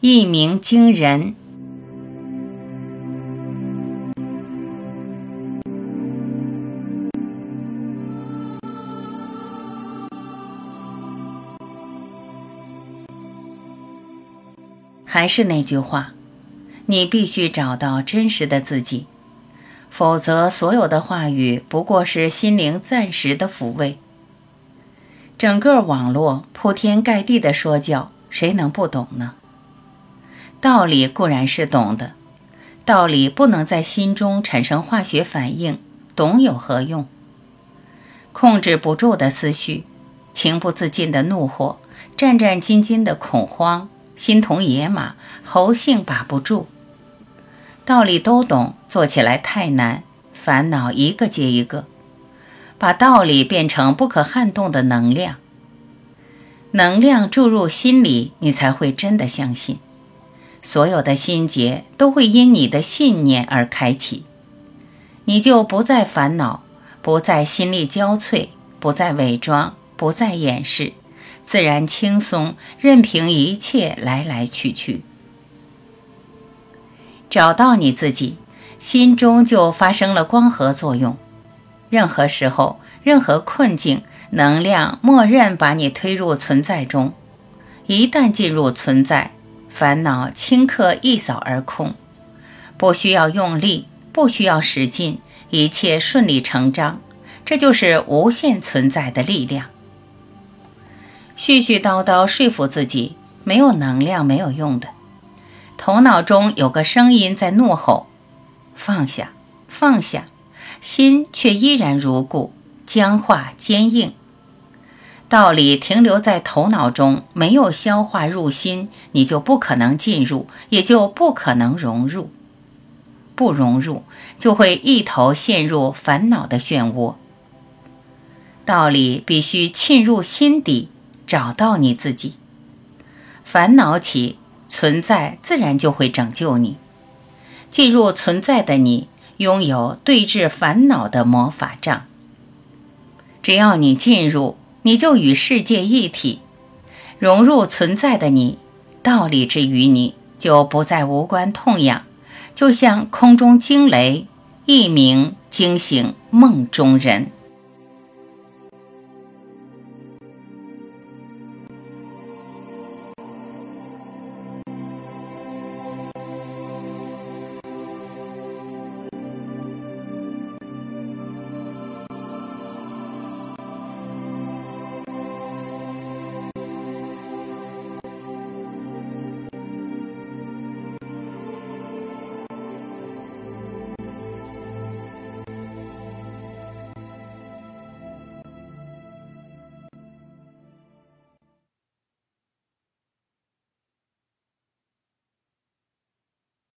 一鸣惊人。还是那句话，你必须找到真实的自己，否则所有的话语不过是心灵暂时的抚慰。整个网络铺天盖地的说教，谁能不懂呢？道理固然是懂的，道理不能在心中产生化学反应，懂有何用？控制不住的思绪，情不自禁的怒火，战战兢兢的恐慌，心同野马，猴性把不住。道理都懂，做起来太难，烦恼一个接一个。把道理变成不可撼动的能量，能量注入心里，你才会真的相信。所有的心结都会因你的信念而开启，你就不再烦恼，不再心力交瘁，不再伪装，不再掩饰，自然轻松，任凭一切来来去去。找到你自己，心中就发生了光合作用。任何时候，任何困境，能量默认把你推入存在中。一旦进入存在，烦恼顷刻一扫而空，不需要用力，不需要使劲，一切顺理成章。这就是无限存在的力量。絮絮叨叨说服自己，没有能量，没有用的。头脑中有个声音在怒吼：“放下，放下。”心却依然如故，僵化坚硬。道理停留在头脑中，没有消化入心，你就不可能进入，也就不可能融入。不融入，就会一头陷入烦恼的漩涡。道理必须沁入心底，找到你自己。烦恼起，存在自然就会拯救你。进入存在的你。拥有对治烦恼的魔法杖。只要你进入，你就与世界一体，融入存在的你，道理之于你就不再无关痛痒，就像空中惊雷，一鸣惊醒梦中人。